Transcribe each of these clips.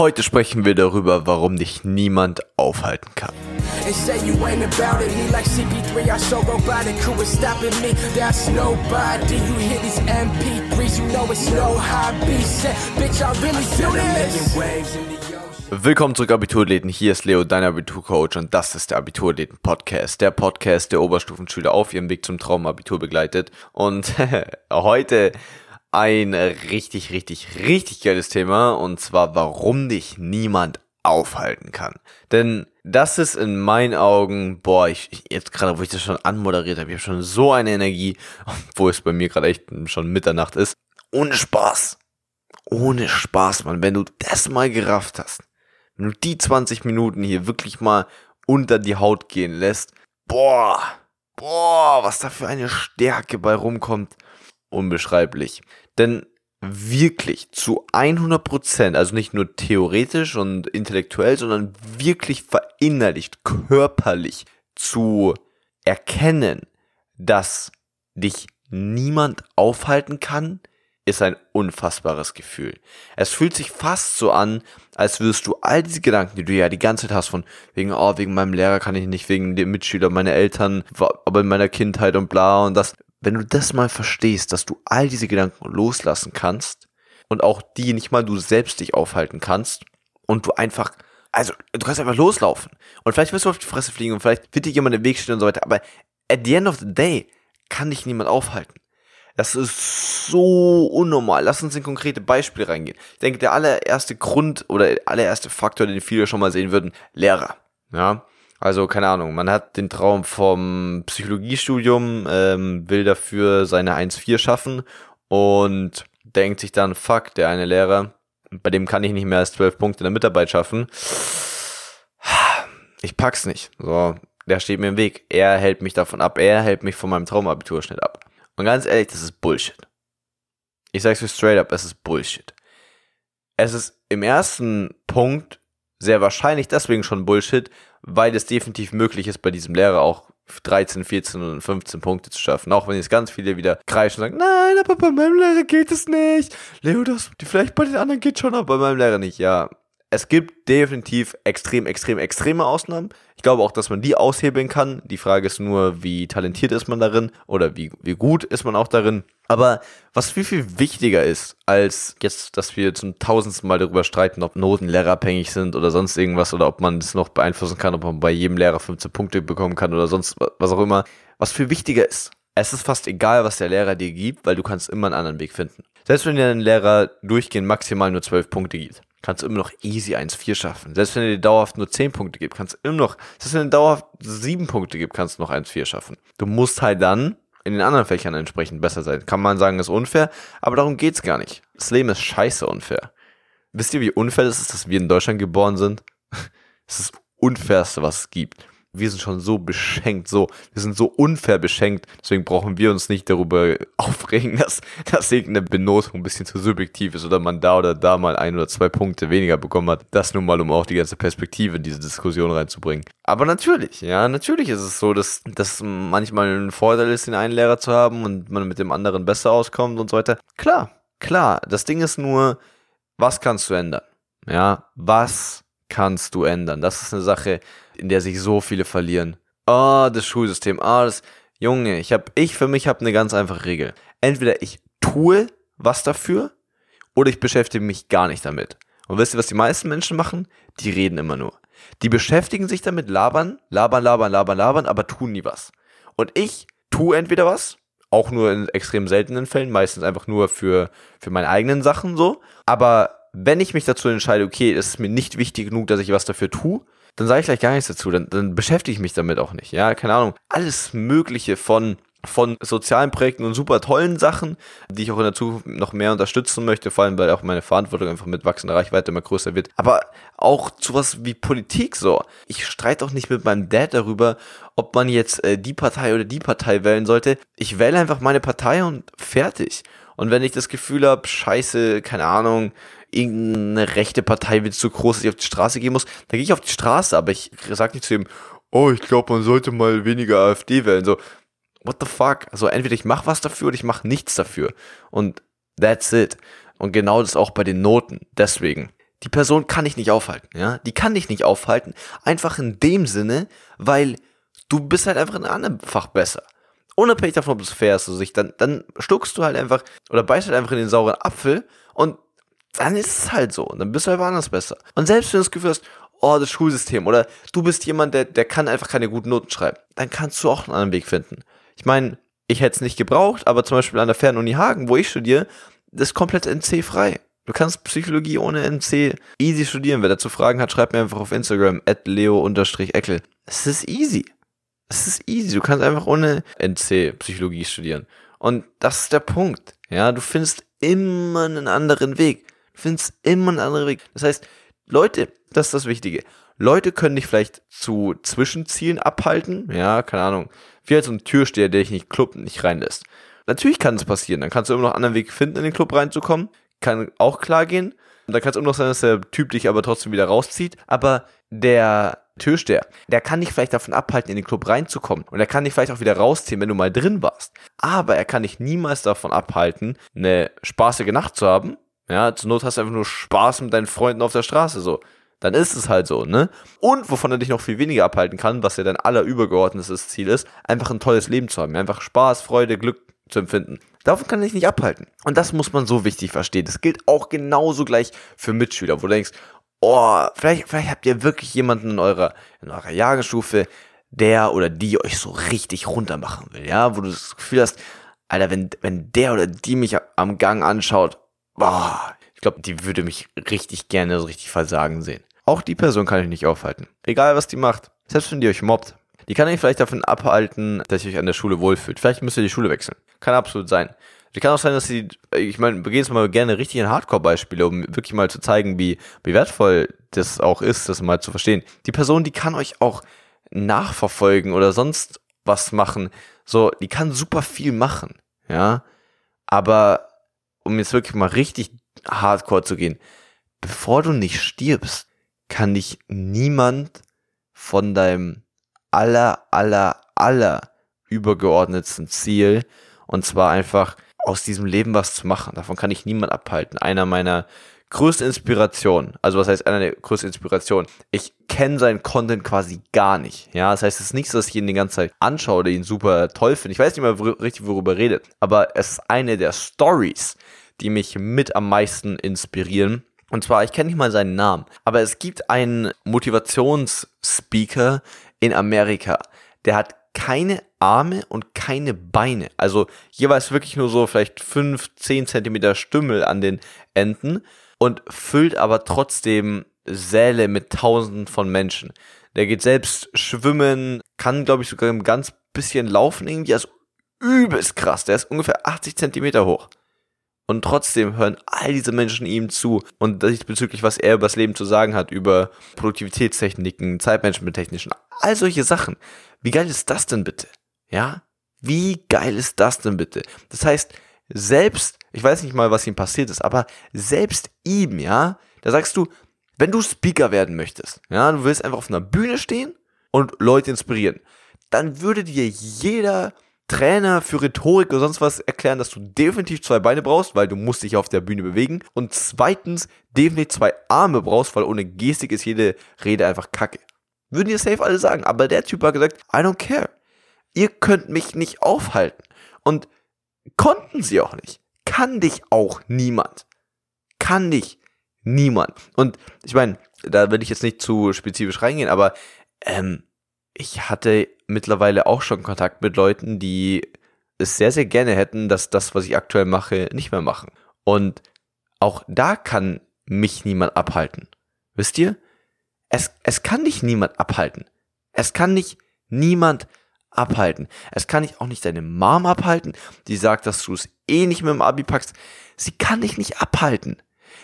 Heute sprechen wir darüber, warum dich niemand aufhalten kann. And say you ain't about it, me like CP3, I so robotic, who is stopping me? That's nobody. You hear these MP3s, you know it's no hobby. Set, bitch, I really feel this. Willkommen zurück, Abiturathleten. Hier ist Leo, dein Abiturcoach, und das ist der Abiturathleten-Podcast. Der Podcast, der Oberstufenschüler auf ihrem Weg zum Traumabitur begleitet. Und heute ein richtig, richtig, richtig geiles Thema und zwar, warum dich niemand aufhalten kann. Denn das ist in meinen Augen, boah, ich, jetzt gerade, wo ich das schon anmoderiert habe, ich habe schon so eine Energie, wo es bei mir gerade echt schon Mitternacht ist. Ohne Spaß. Ohne Spaß, Mann. Wenn du das mal gerafft hast, wenn du die 20 Minuten hier wirklich mal unter die Haut gehen lässt, boah, boah, was da für eine Stärke bei rumkommt unbeschreiblich. Denn wirklich zu 100 Prozent, also nicht nur theoretisch und intellektuell, sondern wirklich verinnerlicht, körperlich zu erkennen, dass dich niemand aufhalten kann, ist ein unfassbares Gefühl. Es fühlt sich fast so an, als würdest du all diese Gedanken, die du ja die ganze Zeit hast, von wegen, oh, wegen meinem Lehrer kann ich nicht, wegen dem Mitschüler, meine Eltern, aber in meiner Kindheit und bla und das, wenn du das mal verstehst, dass du all diese Gedanken loslassen kannst und auch die nicht mal du selbst dich aufhalten kannst und du einfach, also du kannst einfach loslaufen und vielleicht wirst du auf die Fresse fliegen und vielleicht wird dir jemand im Weg stehen und so weiter, aber at the end of the day kann dich niemand aufhalten. Das ist so unnormal. Lass uns in konkrete Beispiele reingehen. Ich denke, der allererste Grund oder der allererste Faktor, den viele schon mal sehen würden, Lehrer. Ja, also, keine Ahnung, man hat den Traum vom Psychologiestudium, ähm, will dafür seine 1-4 schaffen und denkt sich dann, fuck, der eine Lehrer, bei dem kann ich nicht mehr als 12 Punkte in der Mitarbeit schaffen. Ich pack's nicht. So, der steht mir im Weg. Er hält mich davon ab. Er hält mich von meinem Traumabiturschnitt ab. Und ganz ehrlich, das ist Bullshit. Ich sag's dir straight up, es ist Bullshit. Es ist im ersten Punkt sehr wahrscheinlich deswegen schon Bullshit, weil es definitiv möglich ist, bei diesem Lehrer auch 13, 14 und 15 Punkte zu schaffen. Auch wenn jetzt ganz viele wieder kreischen und sagen, nein, aber bei meinem Lehrer geht es nicht. Leo, das, vielleicht bei den anderen geht schon, aber bei meinem Lehrer nicht. Ja, es gibt definitiv extrem, extrem, extreme Ausnahmen. Ich glaube auch, dass man die aushebeln kann. Die Frage ist nur, wie talentiert ist man darin oder wie, wie gut ist man auch darin. Aber was viel, viel wichtiger ist, als jetzt, dass wir zum tausendsten Mal darüber streiten, ob Noten lehrerabhängig sind oder sonst irgendwas oder ob man das noch beeinflussen kann, ob man bei jedem Lehrer 15 Punkte bekommen kann oder sonst was auch immer. Was viel wichtiger ist, es ist fast egal, was der Lehrer dir gibt, weil du kannst immer einen anderen Weg finden. Selbst wenn dir ein Lehrer durchgehend maximal nur 12 Punkte gibt kannst du immer noch easy 1-4 schaffen. Selbst wenn er dir dauerhaft nur 10 Punkte gibt, kannst du immer noch, selbst wenn er dauerhaft 7 Punkte gibt, kannst du noch 1-4 schaffen. Du musst halt dann in den anderen Fächern entsprechend besser sein. Kann man sagen, ist unfair, aber darum geht's gar nicht. Das Leben ist scheiße unfair. Wisst ihr, wie unfair es ist, dass wir in Deutschland geboren sind? Es ist das Unfairste, was es gibt wir sind schon so beschenkt, so, wir sind so unfair beschenkt, deswegen brauchen wir uns nicht darüber aufregen, dass, dass irgendeine Benotung ein bisschen zu subjektiv ist oder man da oder da mal ein oder zwei Punkte weniger bekommen hat. Das nun mal, um auch die ganze Perspektive in diese Diskussion reinzubringen. Aber natürlich, ja, natürlich ist es so, dass das manchmal ein Vorteil ist, den einen Lehrer zu haben und man mit dem anderen besser auskommt und so weiter. Klar, klar. Das Ding ist nur, was kannst du ändern? Ja, was kannst du ändern? Das ist eine Sache, in der sich so viele verlieren. Ah, oh, das Schulsystem, ah, oh, das. Junge, ich hab, ich für mich habe eine ganz einfache Regel. Entweder ich tue was dafür oder ich beschäftige mich gar nicht damit. Und wisst ihr, was die meisten Menschen machen? Die reden immer nur. Die beschäftigen sich damit, labern, labern, labern, labern, labern, aber tun nie was. Und ich tue entweder was, auch nur in extrem seltenen Fällen, meistens einfach nur für, für meine eigenen Sachen so. Aber wenn ich mich dazu entscheide, okay, es ist mir nicht wichtig genug, dass ich was dafür tue, dann sage ich gleich gar nichts dazu, dann, dann beschäftige ich mich damit auch nicht. Ja, keine Ahnung. Alles Mögliche von von sozialen Projekten und super tollen Sachen, die ich auch in der Zukunft noch mehr unterstützen möchte, vor allem weil auch meine Verantwortung einfach mit wachsender Reichweite immer größer wird. Aber auch zu was wie Politik so. Ich streite auch nicht mit meinem Dad darüber, ob man jetzt äh, die Partei oder die Partei wählen sollte. Ich wähle einfach meine Partei und fertig. Und wenn ich das Gefühl habe, scheiße, keine Ahnung, irgendeine rechte Partei wird zu groß, dass ich auf die Straße gehen muss, dann gehe ich auf die Straße, aber ich sage nicht zu ihm, oh, ich glaube, man sollte mal weniger AfD wählen. So, what the fuck? Also entweder ich mache was dafür oder ich mache nichts dafür. Und that's it. Und genau das auch bei den Noten. Deswegen, die Person kann dich nicht aufhalten, ja? Die kann dich nicht aufhalten, einfach in dem Sinne, weil du bist halt einfach in einem Fach besser. Unabhängig davon, ob du es fährst oder sich, dann, dann schluckst du halt einfach oder beißt halt einfach in den sauren Apfel und dann ist es halt so. Und dann bist du halt woanders besser. Und selbst wenn du das Gefühl hast, oh, das Schulsystem oder du bist jemand, der, der kann einfach keine guten Noten schreiben, dann kannst du auch einen anderen Weg finden. Ich meine, ich hätte es nicht gebraucht, aber zum Beispiel an der Fernuni Hagen, wo ich studiere, das ist komplett NC-frei. Du kannst Psychologie ohne NC easy studieren. Wer dazu Fragen hat, schreibt mir einfach auf Instagram, at leo-eckel. Es ist easy. Es ist easy. Du kannst einfach ohne NC Psychologie studieren. Und das ist der Punkt. Ja, du findest immer einen anderen Weg. Du findest immer einen anderen Weg. Das heißt, Leute, das ist das Wichtige. Leute können dich vielleicht zu Zwischenzielen abhalten. Ja, keine Ahnung. Wie halt so ein Türsteher, der dich nicht Club nicht reinlässt. Natürlich kann es passieren. Dann kannst du immer noch einen anderen Weg finden, in den Club reinzukommen. Kann auch klar gehen. Und da kann es immer noch sein, dass der Typ dich aber trotzdem wieder rauszieht. Aber der Türsteher, der kann dich vielleicht davon abhalten, in den Club reinzukommen. Und er kann dich vielleicht auch wieder rausziehen, wenn du mal drin warst. Aber er kann dich niemals davon abhalten, eine spaßige Nacht zu haben. Ja, zur Not hast du einfach nur Spaß mit deinen Freunden auf der Straße, so. Dann ist es halt so, ne? Und wovon er dich noch viel weniger abhalten kann, was ja dein allerübergeordnetes Ziel ist, einfach ein tolles Leben zu haben. Einfach Spaß, Freude, Glück zu empfinden. Davon kann er dich nicht abhalten. Und das muss man so wichtig verstehen. Das gilt auch genauso gleich für Mitschüler, wo du denkst, oh, vielleicht, vielleicht habt ihr wirklich jemanden in eurer, in eurer Jahrgangsstufe, der oder die euch so richtig runter machen will, ja, wo du das Gefühl hast, Alter, wenn, wenn der oder die mich am Gang anschaut, boah, ich glaube, die würde mich richtig gerne so richtig versagen sehen. Auch die Person kann ich nicht aufhalten. Egal, was die macht. Selbst wenn die euch mobbt. Die kann euch vielleicht davon abhalten, dass ihr euch an der Schule wohlfühlt. Vielleicht müsst ihr die Schule wechseln. Kann absolut sein. Kann auch sein, dass sie, ich meine, wir gehen jetzt mal gerne richtig in Hardcore-Beispiele, um wirklich mal zu zeigen, wie, wie wertvoll das auch ist, das mal zu verstehen. Die Person, die kann euch auch nachverfolgen oder sonst was machen. So, die kann super viel machen, ja. Aber um jetzt wirklich mal richtig hardcore zu gehen, bevor du nicht stirbst, kann dich niemand von deinem aller, aller, aller übergeordnetsten Ziel, und zwar einfach aus diesem Leben was zu machen. Davon kann ich niemand abhalten. Einer meiner größten Inspirationen, also was heißt einer der größten Inspirationen? Ich kenne seinen Content quasi gar nicht. Ja, das heißt, es ist nicht so, dass ich ihn die ganze Zeit anschaue oder ihn super toll finde. Ich weiß nicht mal wor richtig, worüber er redet, aber es ist eine der Stories, die mich mit am meisten inspirieren. Und zwar, ich kenne nicht mal seinen Namen, aber es gibt einen Motivationsspeaker in Amerika, der hat keine Arme und keine Beine. Also jeweils wirklich nur so vielleicht 5, 10 Zentimeter Stümmel an den Enden und füllt aber trotzdem Säle mit Tausenden von Menschen. Der geht selbst schwimmen, kann glaube ich sogar ein ganz bisschen laufen irgendwie. Also übelst krass. Der ist ungefähr 80 Zentimeter hoch. Und trotzdem hören all diese Menschen ihm zu und bezüglich, was er über das Leben zu sagen hat, über Produktivitätstechniken, Zeitmanagementtechnischen, all solche Sachen. Wie geil ist das denn bitte? Ja? Wie geil ist das denn bitte? Das heißt, selbst, ich weiß nicht mal, was ihm passiert ist, aber selbst ihm, ja, da sagst du, wenn du Speaker werden möchtest, ja, du willst einfach auf einer Bühne stehen und Leute inspirieren, dann würde dir jeder Trainer für Rhetorik oder sonst was erklären, dass du definitiv zwei Beine brauchst, weil du musst dich auf der Bühne bewegen. Und zweitens definitiv zwei Arme brauchst, weil ohne Gestik ist jede Rede einfach kacke. Würden dir safe alle sagen. Aber der Typ hat gesagt, I don't care. Ihr könnt mich nicht aufhalten. Und konnten sie auch nicht. Kann dich auch niemand. Kann dich niemand. Und ich meine, da will ich jetzt nicht zu spezifisch reingehen, aber ähm, ich hatte mittlerweile auch schon Kontakt mit Leuten, die es sehr, sehr gerne hätten, dass das, was ich aktuell mache, nicht mehr machen. Und auch da kann mich niemand abhalten. Wisst ihr? Es, es kann dich niemand abhalten. Es kann dich niemand abhalten. Es kann dich auch nicht deine Mom abhalten, die sagt, dass du es eh nicht mit dem Abi packst. Sie kann dich nicht abhalten.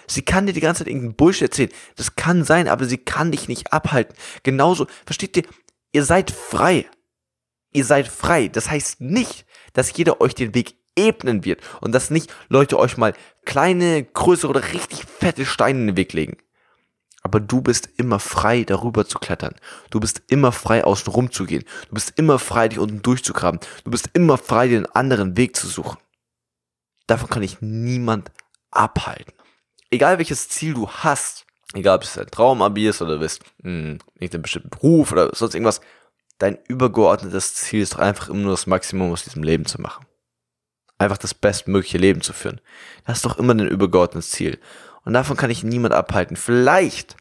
Sie kann dir die ganze Zeit irgendeinen Bullshit erzählen. Das kann sein, aber sie kann dich nicht abhalten. Genauso, versteht ihr? Ihr seid frei. Ihr seid frei. Das heißt nicht, dass jeder euch den Weg ebnen wird und dass nicht Leute euch mal kleine, größere oder richtig fette Steine in den Weg legen. Aber du bist immer frei, darüber zu klettern. Du bist immer frei, außen rum zu gehen. Du bist immer frei, dich unten durchzugraben. Du bist immer frei, den anderen Weg zu suchen. Davon kann ich niemand abhalten. Egal welches Ziel du hast, egal ob es ein Traumabi ist oder du willst mh, einen bestimmten Beruf oder sonst irgendwas, dein übergeordnetes Ziel ist doch einfach immer nur das Maximum aus diesem Leben zu machen. Einfach das bestmögliche Leben zu führen. Das ist doch immer dein übergeordnetes Ziel. Und davon kann ich niemand abhalten. Vielleicht,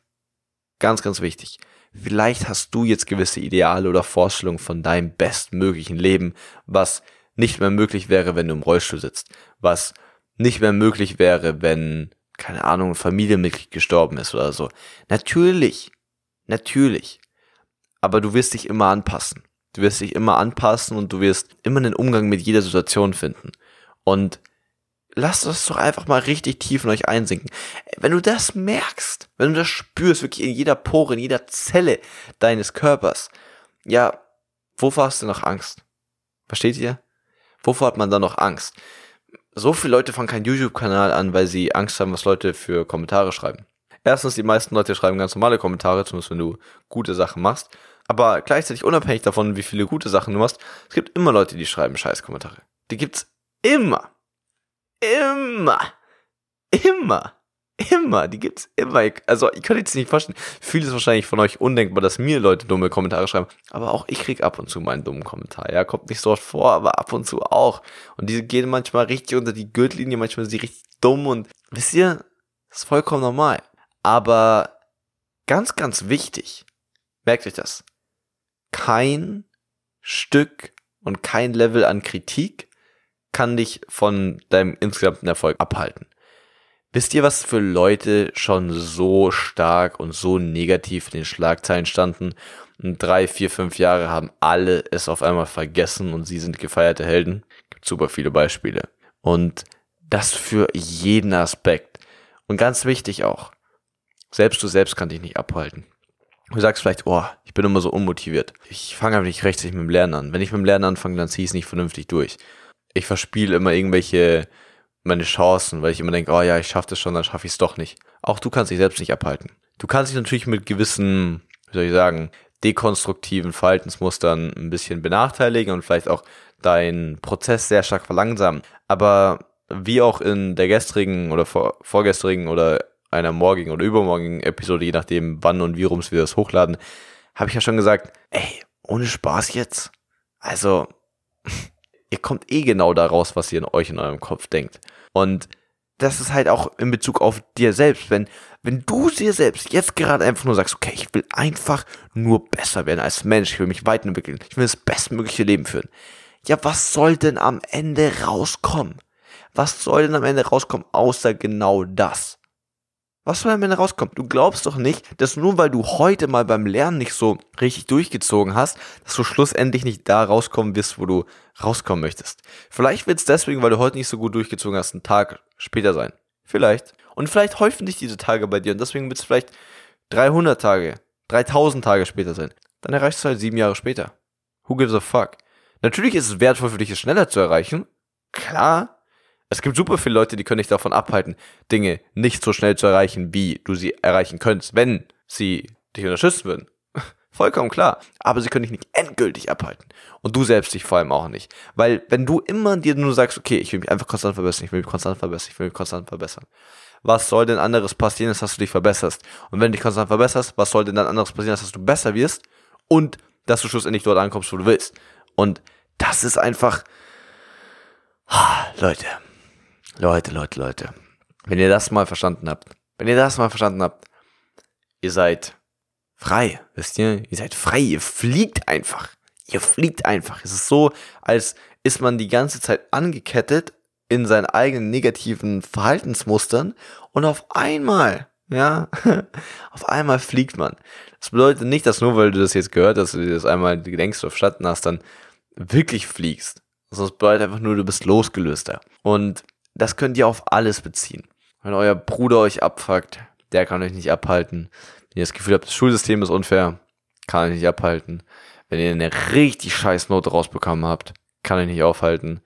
ganz, ganz wichtig, vielleicht hast du jetzt gewisse Ideale oder Vorstellungen von deinem bestmöglichen Leben, was nicht mehr möglich wäre, wenn du im Rollstuhl sitzt, was nicht mehr möglich wäre, wenn, keine Ahnung, ein Familienmitglied gestorben ist oder so. Natürlich, natürlich. Aber du wirst dich immer anpassen. Du wirst dich immer anpassen und du wirst immer einen Umgang mit jeder Situation finden. Und lasst das doch einfach mal richtig tief in euch einsinken. Wenn du das merkst, wenn du das spürst, wirklich in jeder Pore, in jeder Zelle deines Körpers, ja, wovor hast du noch Angst? Versteht ihr? Wovor hat man da noch Angst? So viele Leute fangen keinen YouTube-Kanal an, weil sie Angst haben, was Leute für Kommentare schreiben. Erstens, die meisten Leute schreiben ganz normale Kommentare, zumindest wenn du gute Sachen machst. Aber gleichzeitig unabhängig davon, wie viele gute Sachen du machst, es gibt immer Leute, die schreiben Scheiß-Kommentare. Die gibt's immer. Immer. Immer. Immer, die gibt's immer. Also, ich kann jetzt nicht vorstellen. Vieles wahrscheinlich von euch undenkbar, dass mir Leute dumme Kommentare schreiben. Aber auch ich krieg ab und zu meinen dummen Kommentar. Ja, kommt nicht so oft vor, aber ab und zu auch. Und diese gehen manchmal richtig unter die Gürtellinie, manchmal sind sie richtig dumm und wisst ihr, ist vollkommen normal. Aber ganz, ganz wichtig, merkt euch das. Kein Stück und kein Level an Kritik kann dich von deinem insgesamten Erfolg abhalten. Wisst ihr, was für Leute schon so stark und so negativ in den Schlagzeilen standen? Und drei, vier, fünf Jahre haben alle es auf einmal vergessen und sie sind gefeierte Helden. Gibt super viele Beispiele. Und das für jeden Aspekt. Und ganz wichtig auch. Selbst du selbst kann dich nicht abhalten. Du sagst vielleicht, oh, ich bin immer so unmotiviert. Ich fange aber nicht rechtzeitig mit dem Lernen an. Wenn ich mit dem Lernen anfange, dann ziehe ich es nicht vernünftig durch. Ich verspiele immer irgendwelche meine Chancen, weil ich immer denke, oh ja, ich schaffe das schon, dann schaffe ich es doch nicht. Auch du kannst dich selbst nicht abhalten. Du kannst dich natürlich mit gewissen, wie soll ich sagen, dekonstruktiven Verhaltensmustern ein bisschen benachteiligen und vielleicht auch deinen Prozess sehr stark verlangsamen. Aber wie auch in der gestrigen oder vor, vorgestrigen oder einer morgigen oder übermorgigen Episode, je nachdem wann und wie rum wir das hochladen, habe ich ja schon gesagt, ey, ohne Spaß jetzt. Also, ihr kommt eh genau daraus, was ihr in euch in eurem Kopf denkt. Und das ist halt auch in Bezug auf dir selbst. Wenn, wenn du dir selbst jetzt gerade einfach nur sagst, okay, ich will einfach nur besser werden als Mensch, ich will mich weiterentwickeln, ich will das bestmögliche Leben führen. Ja, was soll denn am Ende rauskommen? Was soll denn am Ende rauskommen, außer genau das? Was soll Ende rauskommen? Du glaubst doch nicht, dass nur weil du heute mal beim Lernen nicht so richtig durchgezogen hast, dass du schlussendlich nicht da rauskommen wirst, wo du rauskommen möchtest. Vielleicht wird es deswegen, weil du heute nicht so gut durchgezogen hast, ein Tag später sein. Vielleicht. Und vielleicht häufen sich diese Tage bei dir und deswegen wird es vielleicht 300 Tage, 3000 Tage später sein. Dann erreichst du halt sieben Jahre später. Who gives a fuck? Natürlich ist es wertvoll für dich, es schneller zu erreichen. Klar, es gibt super viele Leute, die können dich davon abhalten, Dinge nicht so schnell zu erreichen, wie du sie erreichen könntest, wenn sie dich unterstützen würden. Vollkommen klar. Aber sie können dich nicht endgültig abhalten. Und du selbst dich vor allem auch nicht. Weil wenn du immer dir nur sagst, okay, ich will mich einfach konstant verbessern, ich will mich konstant verbessern, ich will mich konstant verbessern. Was soll denn anderes passieren, als dass du dich verbesserst? Und wenn du dich konstant verbesserst, was soll denn dann anderes passieren, als dass du besser wirst? Und dass du schlussendlich dort ankommst, wo du willst. Und das ist einfach, Leute, Leute, Leute, Leute. Wenn ihr das mal verstanden habt, wenn ihr das mal verstanden habt, ihr seid frei, wisst ihr? Ihr seid frei, ihr fliegt einfach. Ihr fliegt einfach. Es ist so, als ist man die ganze Zeit angekettet in seinen eigenen negativen Verhaltensmustern und auf einmal, ja, auf einmal fliegt man. Das bedeutet nicht, dass nur weil du das jetzt gehört hast, du dir das einmal denkst oder verstanden hast, dann wirklich fliegst. Das bedeutet einfach nur, du bist losgelöster. Und das könnt ihr auf alles beziehen. Wenn euer Bruder euch abfuckt, der kann euch nicht abhalten. Wenn ihr das Gefühl habt, das Schulsystem ist unfair, kann euch nicht abhalten. Wenn ihr eine richtig scheiß Note rausbekommen habt, kann euch nicht aufhalten.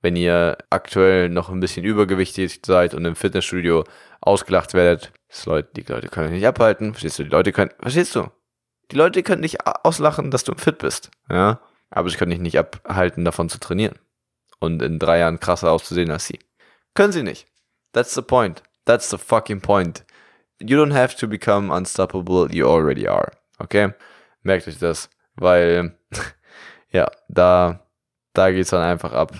Wenn ihr aktuell noch ein bisschen übergewichtig seid und im Fitnessstudio ausgelacht werdet, Leute, die Leute können euch nicht abhalten. Verstehst du? Die Leute können, verstehst du? Die Leute können nicht auslachen, dass du fit bist. Ja. Aber sie können dich nicht abhalten, davon zu trainieren. Und in drei Jahren krasser auszusehen als sie. Können sie nicht. That's the point. That's the fucking point. you don't have to become unstoppable, you already are. Okay? Merkt euch das, weil, ja, da, da geht's dann einfach ab.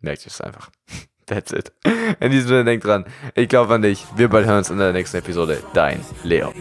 Merkt euch es einfach. That's it. In diesem Sinne, denkt dran, ich glaube an dich. Wir bald hören uns in der nächsten Episode. Dein Leo.